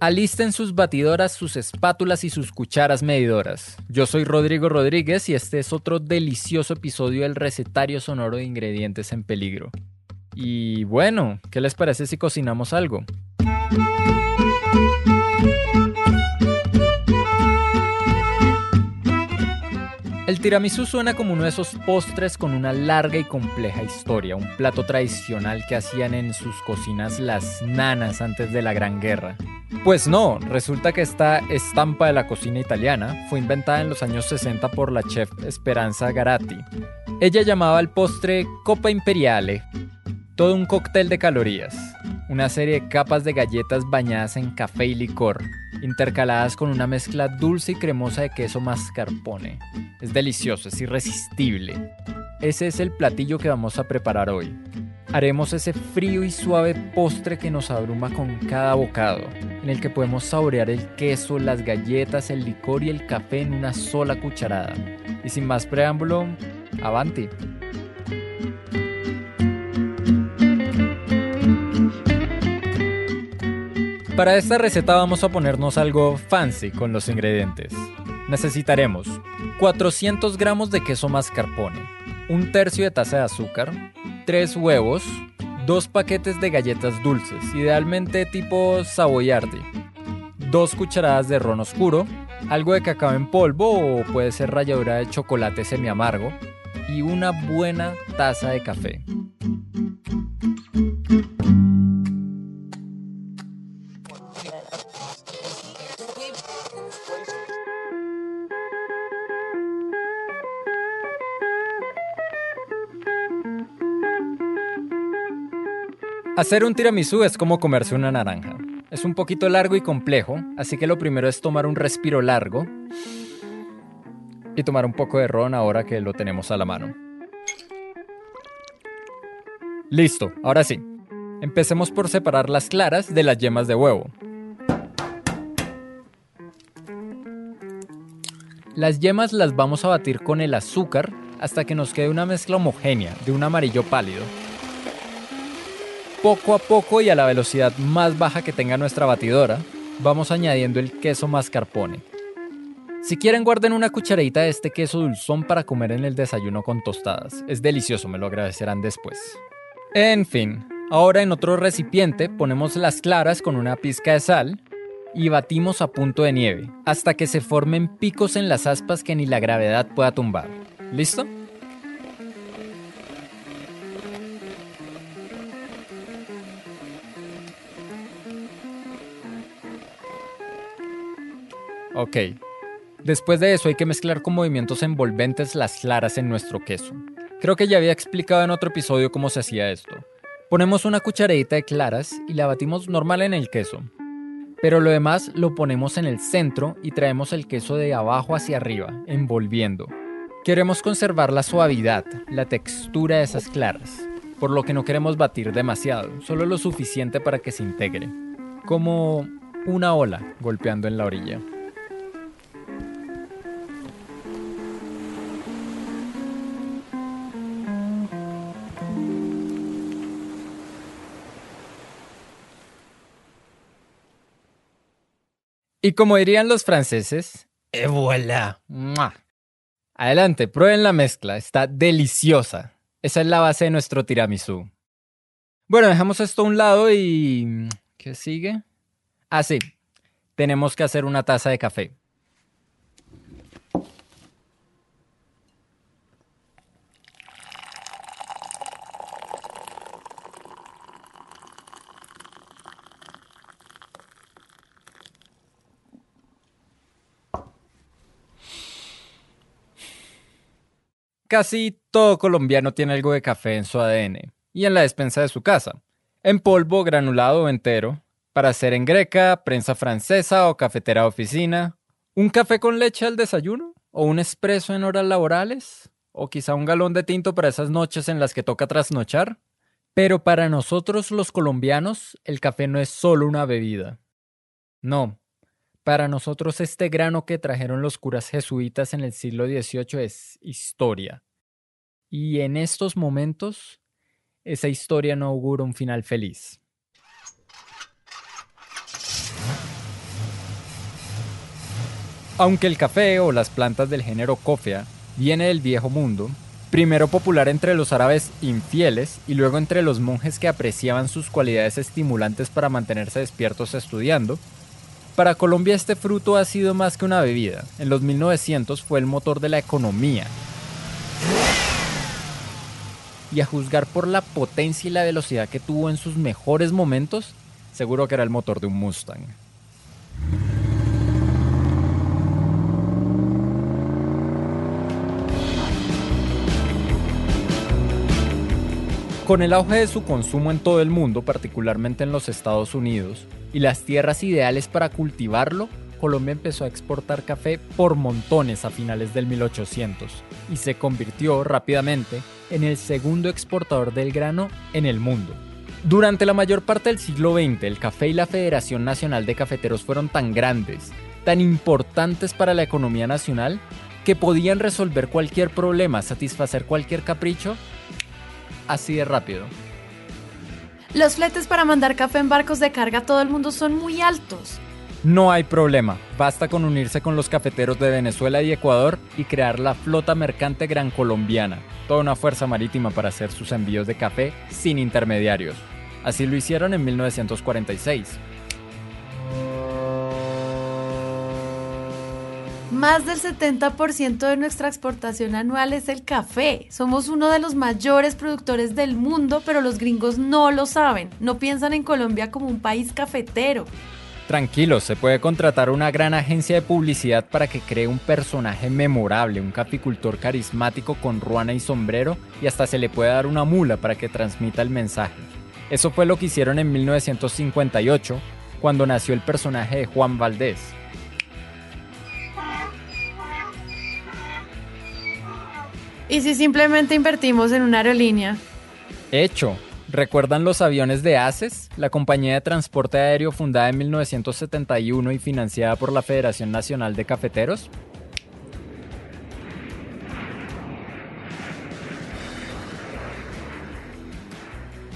Alisten sus batidoras, sus espátulas y sus cucharas medidoras. Yo soy Rodrigo Rodríguez y este es otro delicioso episodio del recetario sonoro de ingredientes en peligro. Y bueno, ¿qué les parece si cocinamos algo? El tiramisú suena como uno de esos postres con una larga y compleja historia, un plato tradicional que hacían en sus cocinas las nanas antes de la Gran Guerra. Pues no, resulta que esta estampa de la cocina italiana fue inventada en los años 60 por la chef Esperanza Garatti. Ella llamaba al postre Copa Imperiale, todo un cóctel de calorías, una serie de capas de galletas bañadas en café y licor, intercaladas con una mezcla dulce y cremosa de queso mascarpone. Es delicioso, es irresistible. Ese es el platillo que vamos a preparar hoy. Haremos ese frío y suave postre que nos abruma con cada bocado, en el que podemos saborear el queso, las galletas, el licor y el café en una sola cucharada. Y sin más preámbulo, avanti. Para esta receta vamos a ponernos algo fancy con los ingredientes. Necesitaremos 400 gramos de queso mascarpone, un tercio de taza de azúcar, 3 huevos, 2 paquetes de galletas dulces, idealmente tipo savoyardi, 2 cucharadas de ron oscuro, algo de cacao en polvo o puede ser ralladura de chocolate semi amargo y una buena taza de café. Hacer un tiramisú es como comerse una naranja. Es un poquito largo y complejo, así que lo primero es tomar un respiro largo y tomar un poco de ron ahora que lo tenemos a la mano. Listo, ahora sí. Empecemos por separar las claras de las yemas de huevo. Las yemas las vamos a batir con el azúcar hasta que nos quede una mezcla homogénea de un amarillo pálido. Poco a poco y a la velocidad más baja que tenga nuestra batidora, vamos añadiendo el queso mascarpone. Si quieren guarden una cucharadita de este queso dulzón para comer en el desayuno con tostadas. Es delicioso, me lo agradecerán después. En fin, ahora en otro recipiente ponemos las claras con una pizca de sal y batimos a punto de nieve, hasta que se formen picos en las aspas que ni la gravedad pueda tumbar. ¿Listo? Ok. Después de eso hay que mezclar con movimientos envolventes las claras en nuestro queso. Creo que ya había explicado en otro episodio cómo se hacía esto. Ponemos una cucharadita de claras y la batimos normal en el queso. Pero lo demás lo ponemos en el centro y traemos el queso de abajo hacia arriba, envolviendo. Queremos conservar la suavidad, la textura de esas claras, por lo que no queremos batir demasiado, solo lo suficiente para que se integre, como una ola golpeando en la orilla. Y como dirían los franceses, ¡et voilà! Adelante, prueben la mezcla, está deliciosa. Esa es la base de nuestro tiramisú. Bueno, dejamos esto a un lado y... ¿Qué sigue? Ah, sí. Tenemos que hacer una taza de café. Casi todo colombiano tiene algo de café en su ADN y en la despensa de su casa, en polvo, granulado o entero, para hacer en greca, prensa francesa o cafetera de oficina, un café con leche al desayuno o un espresso en horas laborales, o quizá un galón de tinto para esas noches en las que toca trasnochar. Pero para nosotros los colombianos, el café no es solo una bebida. No, para nosotros este grano que trajeron los curas jesuitas en el siglo XVIII es historia. Y en estos momentos, esa historia no augura un final feliz. Aunque el café o las plantas del género cofea viene del viejo mundo, primero popular entre los árabes infieles y luego entre los monjes que apreciaban sus cualidades estimulantes para mantenerse despiertos estudiando, para Colombia este fruto ha sido más que una bebida. En los 1900 fue el motor de la economía. Y a juzgar por la potencia y la velocidad que tuvo en sus mejores momentos, seguro que era el motor de un Mustang. Con el auge de su consumo en todo el mundo, particularmente en los Estados Unidos, y las tierras ideales para cultivarlo, Colombia empezó a exportar café por montones a finales del 1800 y se convirtió rápidamente en el segundo exportador del grano en el mundo. Durante la mayor parte del siglo XX, el café y la Federación Nacional de Cafeteros fueron tan grandes, tan importantes para la economía nacional, que podían resolver cualquier problema, satisfacer cualquier capricho así de rápido. Los fletes para mandar café en barcos de carga a todo el mundo son muy altos. No hay problema, basta con unirse con los cafeteros de Venezuela y Ecuador y crear la flota mercante gran colombiana, toda una fuerza marítima para hacer sus envíos de café sin intermediarios. Así lo hicieron en 1946. Más del 70% de nuestra exportación anual es el café. Somos uno de los mayores productores del mundo, pero los gringos no lo saben. No piensan en Colombia como un país cafetero. Tranquilos, se puede contratar una gran agencia de publicidad para que cree un personaje memorable, un capicultor carismático con ruana y sombrero, y hasta se le puede dar una mula para que transmita el mensaje. Eso fue lo que hicieron en 1958, cuando nació el personaje de Juan Valdés. ¿Y si simplemente invertimos en una aerolínea? Hecho. ¿Recuerdan los aviones de ACES, la compañía de transporte aéreo fundada en 1971 y financiada por la Federación Nacional de Cafeteros?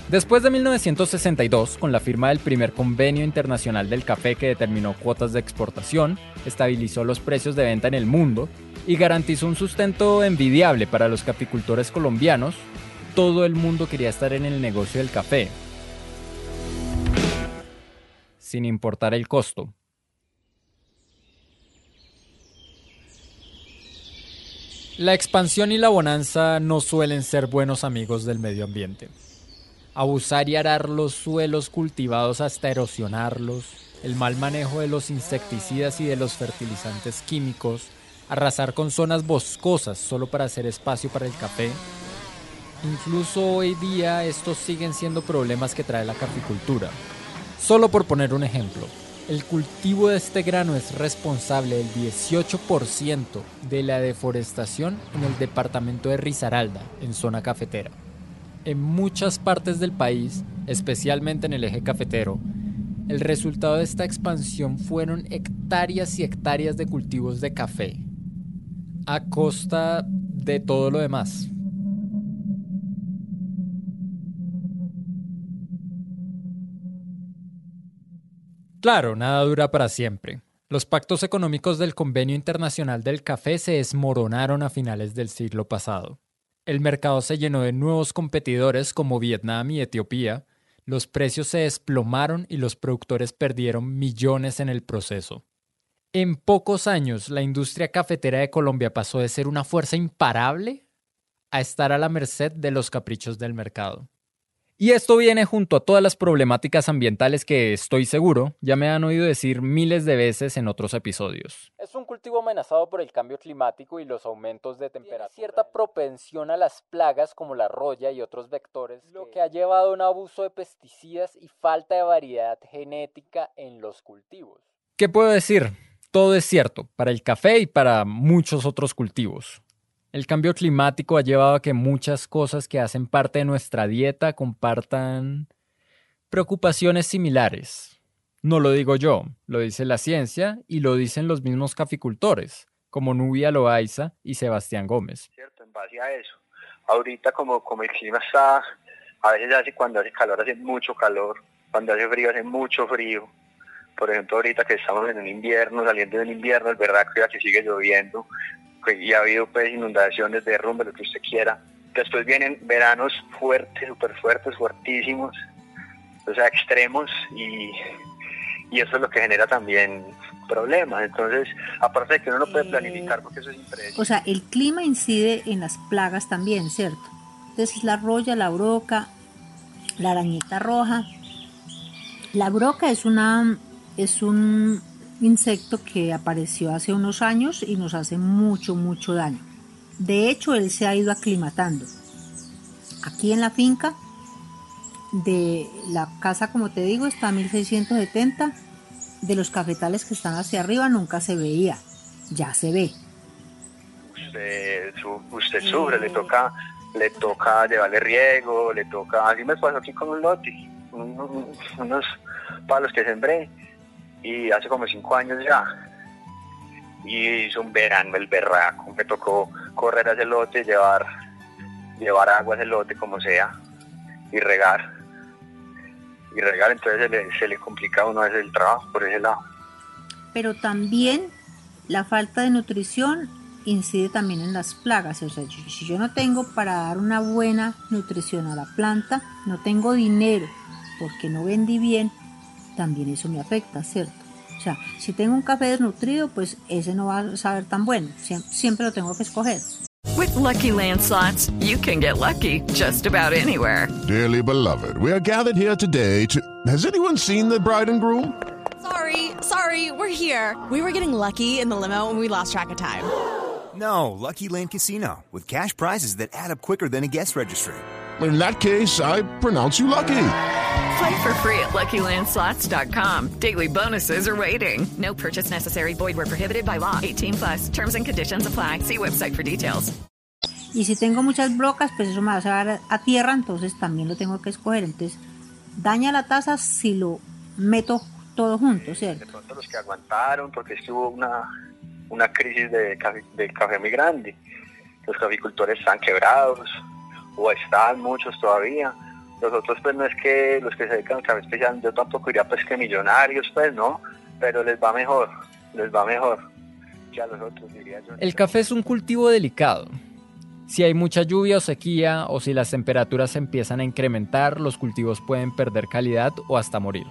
Después de 1962, con la firma del primer convenio internacional del café que determinó cuotas de exportación, estabilizó los precios de venta en el mundo y garantizó un sustento envidiable para los caficultores colombianos, todo el mundo quería estar en el negocio del café, sin importar el costo. La expansión y la bonanza no suelen ser buenos amigos del medio ambiente. Abusar y arar los suelos cultivados hasta erosionarlos, el mal manejo de los insecticidas y de los fertilizantes químicos, arrasar con zonas boscosas solo para hacer espacio para el café. Incluso hoy día estos siguen siendo problemas que trae la caficultura. Solo por poner un ejemplo, el cultivo de este grano es responsable del 18% de la deforestación en el departamento de Risaralda, en zona cafetera. En muchas partes del país, especialmente en el eje cafetero, el resultado de esta expansión fueron hectáreas y hectáreas de cultivos de café, a costa de todo lo demás. Claro, nada dura para siempre. Los pactos económicos del Convenio Internacional del Café se desmoronaron a finales del siglo pasado. El mercado se llenó de nuevos competidores como Vietnam y Etiopía, los precios se desplomaron y los productores perdieron millones en el proceso. En pocos años, la industria cafetera de Colombia pasó de ser una fuerza imparable a estar a la merced de los caprichos del mercado. Y esto viene junto a todas las problemáticas ambientales que estoy seguro ya me han oído decir miles de veces en otros episodios. Es un cultivo amenazado por el cambio climático y los aumentos de temperatura. Tiene cierta propensión a las plagas como la roya y otros vectores, lo que ha llevado a un abuso de pesticidas y falta de variedad genética en los cultivos. ¿Qué puedo decir? Todo es cierto, para el café y para muchos otros cultivos. El cambio climático ha llevado a que muchas cosas que hacen parte de nuestra dieta compartan preocupaciones similares. No lo digo yo, lo dice la ciencia y lo dicen los mismos caficultores, como Nubia Loaiza y Sebastián Gómez. Cierto, en base a eso. Ahorita como, como el clima está, a veces hace cuando hace calor hace mucho calor, cuando hace frío hace mucho frío. Por ejemplo, ahorita que estamos en un invierno, saliendo del invierno, es verdad que sigue lloviendo, y ha habido pues inundaciones, derrumbes, lo que usted quiera. Después vienen veranos fuertes, súper fuertes, fuertísimos, o sea, extremos y, y eso es lo que genera también problemas. Entonces, aparte de que uno no puede planificar porque eso es impredecible. O sea, el clima incide en las plagas también, ¿cierto? Entonces, la roya, la broca, la arañita roja. La broca es una es un insecto que apareció hace unos años y nos hace mucho, mucho daño. De hecho, él se ha ido aclimatando. Aquí en la finca de la casa, como te digo, está a 1670. De los cafetales que están hacia arriba nunca se veía. Ya se ve. Usted, sufre, le toca, le toca llevarle riego, le toca. Así me pasó aquí con un lote, unos palos que sembré y hace como cinco años ya. Y hizo un verano el berraco, me tocó correr a ese lote, llevar, llevar agua a ese lote como sea y regar. Y regar, entonces se le, se le complica a uno a el trabajo por ese lado. Pero también la falta de nutrición incide también en las plagas. O sea, si yo no tengo para dar una buena nutrición a la planta, no tengo dinero porque no vendí bien, también eso me afecta, ¿cierto? O sea, si tengo un café desnutrido, pues ese no va a saber tan bueno. Siempre lo tengo que escoger. With lucky landslots, you can get lucky just about anywhere. Dearly beloved, we are gathered here today to. Has anyone seen the bride and groom? Sorry, sorry, we're here. We were getting lucky in the limo and we lost track of time. No, Lucky Land Casino, with cash prizes that add up quicker than a guest registry. In that case, I pronounce you lucky. Play for free at LuckyLandSlots.com. Daily bonuses are waiting. No purchase necessary. Void were prohibited by law. 18 plus. Terms and conditions apply. See website for details. Y si tengo muchas brocas, pues eso me va a llevar a tierra, entonces también lo tengo que escoger. Entonces, daña la taza si lo meto todo junto, ¿cierto? De pronto los que aguantaron, porque estuvo una, una crisis de café, de café muy grande. Los caficultores están quebrados, o están muchos todavía nosotros pues no es que los que se dedican al café especial, yo tampoco diría pues que millonarios, pues no, pero les va mejor, les va mejor que a los otros, diría yo. El café es un cultivo delicado. Si hay mucha lluvia o sequía o si las temperaturas empiezan a incrementar, los cultivos pueden perder calidad o hasta morir.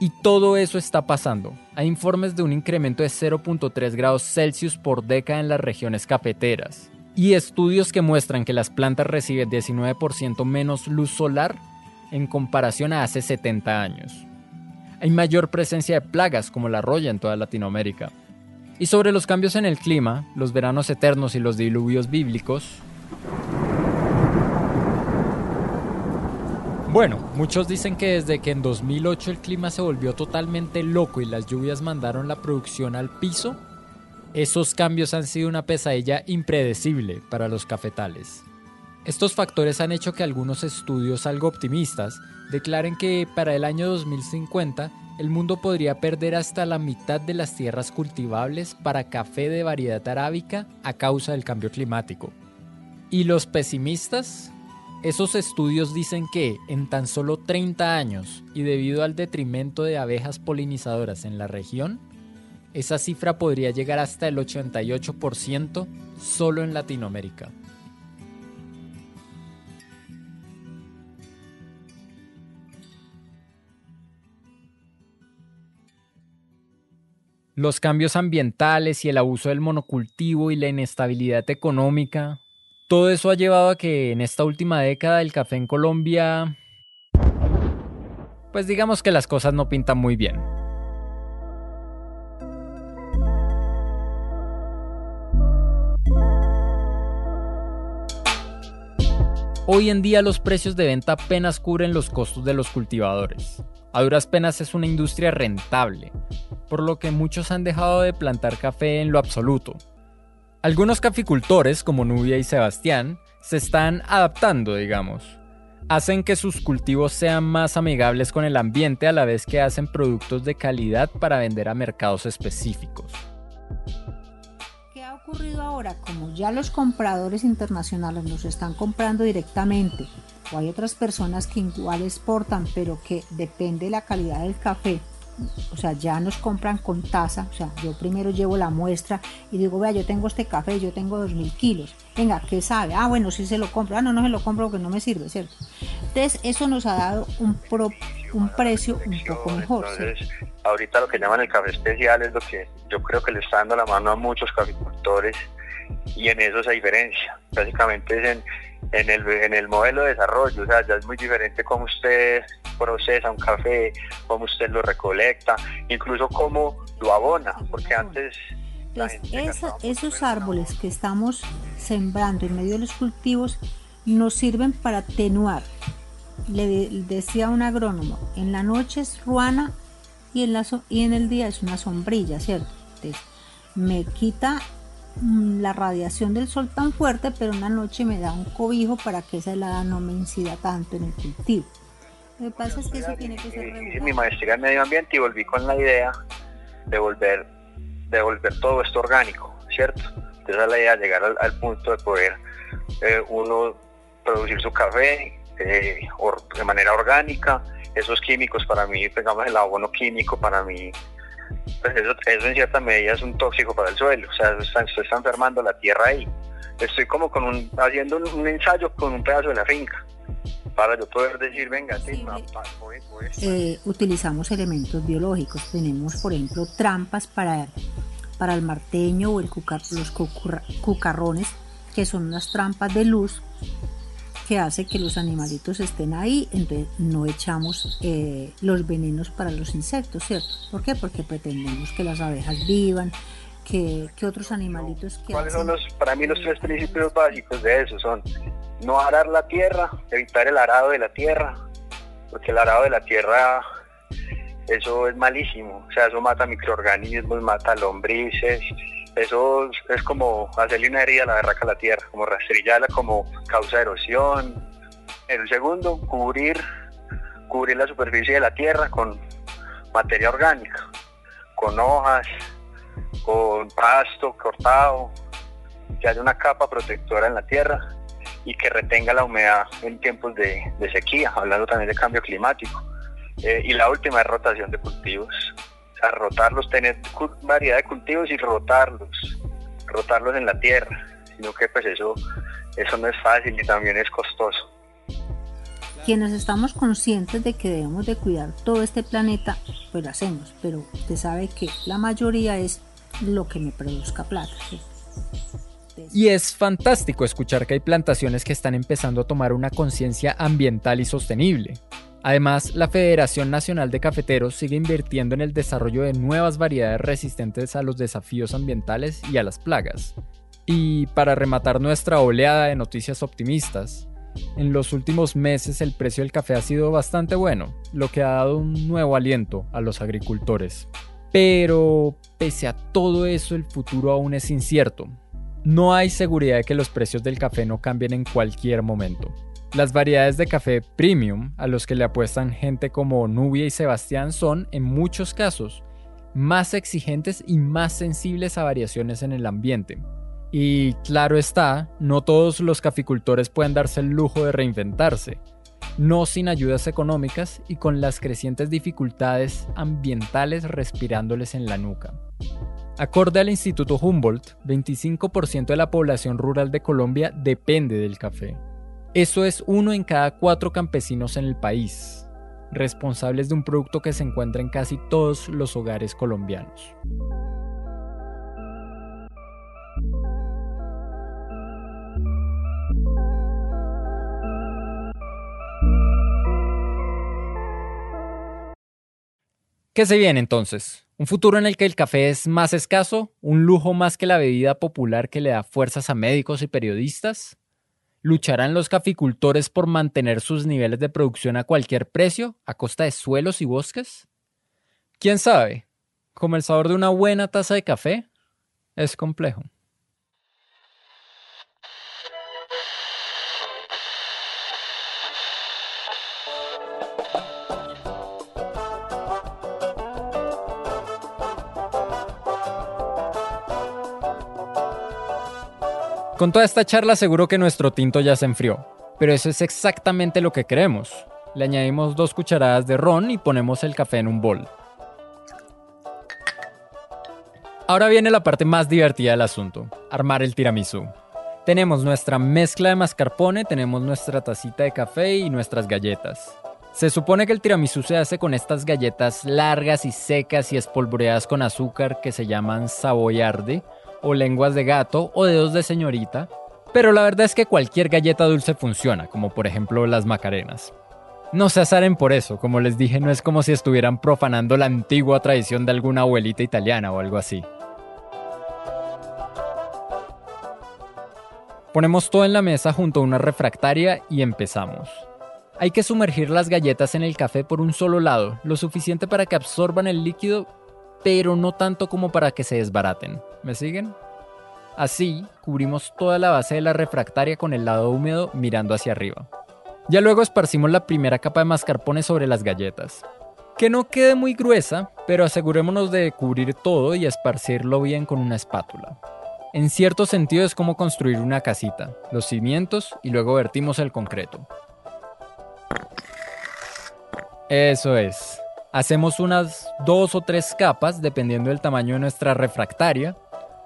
Y todo eso está pasando. Hay informes de un incremento de 0.3 grados Celsius por década en las regiones cafeteras y estudios que muestran que las plantas reciben 19% menos luz solar en comparación a hace 70 años. Hay mayor presencia de plagas como la roya en toda Latinoamérica. Y sobre los cambios en el clima, los veranos eternos y los diluvios bíblicos, Bueno, muchos dicen que desde que en 2008 el clima se volvió totalmente loco y las lluvias mandaron la producción al piso, esos cambios han sido una pesadilla impredecible para los cafetales. Estos factores han hecho que algunos estudios algo optimistas declaren que para el año 2050 el mundo podría perder hasta la mitad de las tierras cultivables para café de variedad arábica a causa del cambio climático. ¿Y los pesimistas? Esos estudios dicen que en tan solo 30 años y debido al detrimento de abejas polinizadoras en la región, esa cifra podría llegar hasta el 88% solo en Latinoamérica. Los cambios ambientales y el abuso del monocultivo y la inestabilidad económica, todo eso ha llevado a que en esta última década el café en Colombia pues digamos que las cosas no pintan muy bien. Hoy en día los precios de venta apenas cubren los costos de los cultivadores. A duras penas es una industria rentable, por lo que muchos han dejado de plantar café en lo absoluto. Algunos caficultores, como Nubia y Sebastián, se están adaptando, digamos. Hacen que sus cultivos sean más amigables con el ambiente a la vez que hacen productos de calidad para vender a mercados específicos ocurrido ahora? Como ya los compradores internacionales nos están comprando directamente, hay otras personas que igual exportan, pero que depende de la calidad del café, o sea, ya nos compran con taza, o sea, yo primero llevo la muestra y digo, vea, yo tengo este café, yo tengo 2000 kilos, venga, ¿qué sabe? Ah, bueno, sí se lo compro, ah, no, no se lo compro porque no me sirve, ¿cierto? Entonces, eso nos ha dado un, un precio un poco mejor. Entonces, ahorita lo que llaman el café especial es lo que yo creo que le está dando la mano a muchos caficultores y en eso esa diferencia. Básicamente es en, en, el, en el modelo de desarrollo, o sea, ya es muy diferente cómo usted procesa un café, cómo usted lo recolecta, incluso cómo lo abona, porque antes... esos árboles que estamos sembrando en medio de los cultivos nos sirven para atenuar. Le decía un agrónomo, en la noche es ruana y en, la, y en el día es una sombrilla, ¿cierto? Entonces, me quita la radiación del sol tan fuerte, pero en la noche me da un cobijo para que esa helada no me incida tanto en el cultivo. Lo que pasa es que eso tiene que ser Hice mi maestría en medio ambiente y volví con la idea de volver, de volver todo esto orgánico, ¿cierto? Entonces la idea llegar al, punto de poder eh, uno producir su café eh, de manera orgánica, esos químicos para mí, digamos el abono químico para mí, pues eso, en cierta medida es un tóxico para el suelo, o sea, se está, enfermando la tierra ahí. Estoy como con un, haciendo un ensayo con un pedazo de la finca para yo poder decir, venga, sí, eh, utilizamos elementos biológicos. Tenemos, por ejemplo, trampas para, para el marteño o el los cucarrones, que son unas trampas de luz que hace que los animalitos estén ahí, entonces no echamos eh, los venenos para los insectos, ¿cierto? ¿Por qué? Porque pretendemos que las abejas vivan, que, otros animalitos que... ¿Cuáles son los, para mí los tres principios básicos de eso? Son no arar la tierra, evitar el arado de la tierra, porque el arado de la tierra, eso es malísimo, o sea, eso mata microorganismos, mata lombrices, eso es como hacerle una herida a la berraca a la tierra, como rastrillarla, como causa erosión. El segundo, cubrir, cubrir la superficie de la tierra con materia orgánica, con hojas, con pasto cortado, que haya una capa protectora en la tierra y que retenga la humedad en tiempos de, sequía, hablando también de cambio climático. Eh, y la última es rotación de cultivos, sea, rotarlos, tener variedad de cultivos y rotarlos, rotarlos en la tierra, sino que pues eso, eso no es fácil y también es costoso. Quienes estamos conscientes de que debemos de cuidar todo este planeta, pues lo hacemos, pero usted sabe que la mayoría es lo que me produzca plata. Y es fantástico escuchar que hay plantaciones que están empezando a tomar una conciencia ambiental y sostenible. Además, la Federación Nacional de Cafeteros sigue invirtiendo en el desarrollo de nuevas variedades resistentes a los desafíos ambientales y a las plagas. Y para rematar nuestra oleada de noticias optimistas, en los últimos meses el precio del café ha sido bastante bueno, lo que ha dado un nuevo aliento a los agricultores. Pero pese a todo eso el futuro aún es incierto, no hay seguridad de que los precios del café no cambien en cualquier momento. Las variedades de café premium a los que le apuestan gente como Nubia y Sebastián son, en muchos casos, más exigentes y más sensibles a variaciones en el ambiente. Y claro está, no todos los caficultores pueden darse el lujo de reinventarse, no sin ayudas económicas y con las crecientes dificultades ambientales respirándoles en la nuca. Acorde al Instituto Humboldt, 25% de la población rural de Colombia depende del café. Eso es uno en cada cuatro campesinos en el país, responsables de un producto que se encuentra en casi todos los hogares colombianos. ¿Qué se viene entonces? ¿Un futuro en el que el café es más escaso? ¿Un lujo más que la bebida popular que le da fuerzas a médicos y periodistas? ¿Lucharán los caficultores por mantener sus niveles de producción a cualquier precio, a costa de suelos y bosques? ¿Quién sabe? Como el sabor de una buena taza de café, es complejo. Con toda esta charla seguro que nuestro tinto ya se enfrió, pero eso es exactamente lo que queremos. Le añadimos dos cucharadas de ron y ponemos el café en un bol. Ahora viene la parte más divertida del asunto, armar el tiramisú. Tenemos nuestra mezcla de mascarpone, tenemos nuestra tacita de café y nuestras galletas. Se supone que el tiramisú se hace con estas galletas largas y secas y espolvoreadas con azúcar que se llaman saboyarde o lenguas de gato o dedos de señorita, pero la verdad es que cualquier galleta dulce funciona, como por ejemplo las macarenas. No se asaren por eso, como les dije, no es como si estuvieran profanando la antigua tradición de alguna abuelita italiana o algo así. Ponemos todo en la mesa junto a una refractaria y empezamos. Hay que sumergir las galletas en el café por un solo lado, lo suficiente para que absorban el líquido pero no tanto como para que se desbaraten. ¿Me siguen? Así, cubrimos toda la base de la refractaria con el lado húmedo mirando hacia arriba. Ya luego esparcimos la primera capa de mascarpone sobre las galletas. Que no quede muy gruesa, pero asegurémonos de cubrir todo y esparcirlo bien con una espátula. En cierto sentido es como construir una casita, los cimientos y luego vertimos el concreto. Eso es. Hacemos unas dos o tres capas dependiendo del tamaño de nuestra refractaria,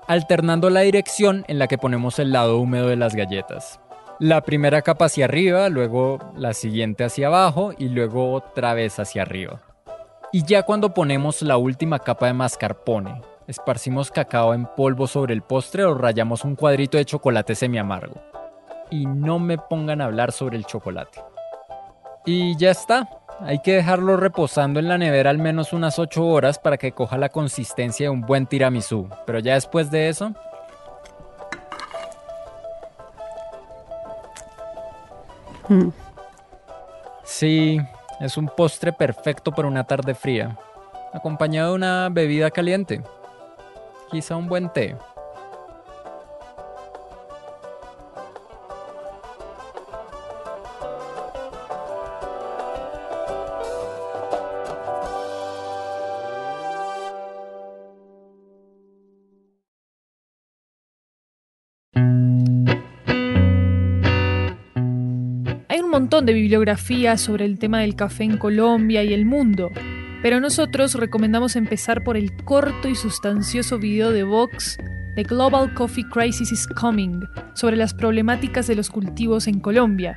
alternando la dirección en la que ponemos el lado húmedo de las galletas. La primera capa hacia arriba, luego la siguiente hacia abajo y luego otra vez hacia arriba. Y ya cuando ponemos la última capa de mascarpone, esparcimos cacao en polvo sobre el postre o rayamos un cuadrito de chocolate semi amargo. Y no me pongan a hablar sobre el chocolate. Y ya está, hay que dejarlo reposando en la nevera al menos unas 8 horas para que coja la consistencia de un buen tiramisú. Pero ya después de eso... Mm. Sí, es un postre perfecto para una tarde fría, acompañado de una bebida caliente. Quizá un buen té. De bibliografía sobre el tema del café en Colombia y el mundo, pero nosotros recomendamos empezar por el corto y sustancioso video de Vox The Global Coffee Crisis is Coming, sobre las problemáticas de los cultivos en Colombia.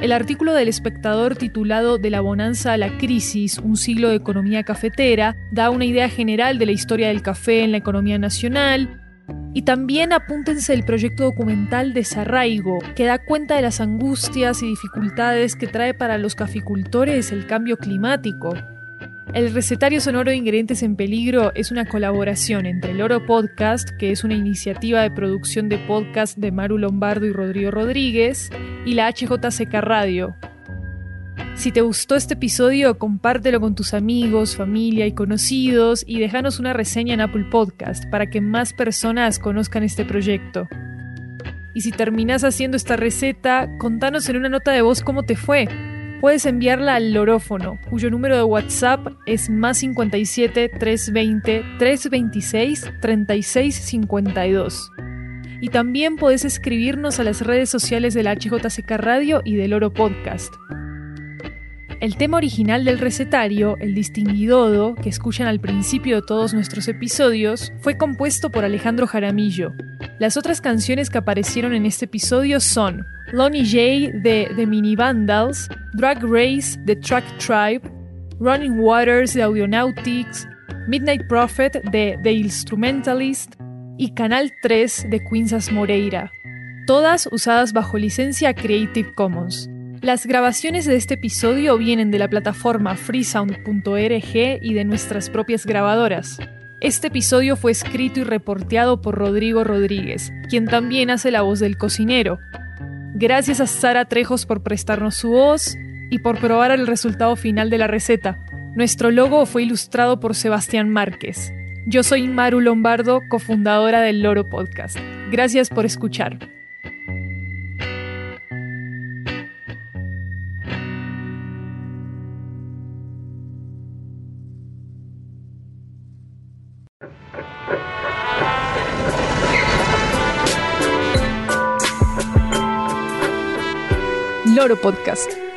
El artículo del espectador titulado De la bonanza a la crisis, un siglo de economía cafetera, da una idea general de la historia del café en la economía nacional, y también apúntense el proyecto documental Desarraigo, que da cuenta de las angustias y dificultades que trae para los caficultores el cambio climático. El recetario sonoro de Ingredientes en Peligro es una colaboración entre el Oro Podcast, que es una iniciativa de producción de podcast de Maru Lombardo y Rodrigo Rodríguez, y la HJCK Radio, si te gustó este episodio, compártelo con tus amigos, familia y conocidos y déjanos una reseña en Apple Podcast para que más personas conozcan este proyecto. Y si terminas haciendo esta receta, contanos en una nota de voz cómo te fue. Puedes enviarla al Lorófono, cuyo número de WhatsApp es más 57 320 326 3652. Y también puedes escribirnos a las redes sociales de la HJCK Radio y del Oro Podcast. El tema original del recetario, el distinguidodo, que escuchan al principio de todos nuestros episodios, fue compuesto por Alejandro Jaramillo. Las otras canciones que aparecieron en este episodio son Lonnie J de The Mini Vandals, Drag Race de Track Tribe, Running Waters de Audionautics, Midnight Prophet de The Instrumentalist y Canal 3 de Quinzas Moreira, todas usadas bajo licencia Creative Commons. Las grabaciones de este episodio vienen de la plataforma freesound.org y de nuestras propias grabadoras. Este episodio fue escrito y reporteado por Rodrigo Rodríguez, quien también hace la voz del cocinero. Gracias a Sara Trejos por prestarnos su voz y por probar el resultado final de la receta. Nuestro logo fue ilustrado por Sebastián Márquez. Yo soy Maru Lombardo, cofundadora del Loro Podcast. Gracias por escuchar. Loro Podcast.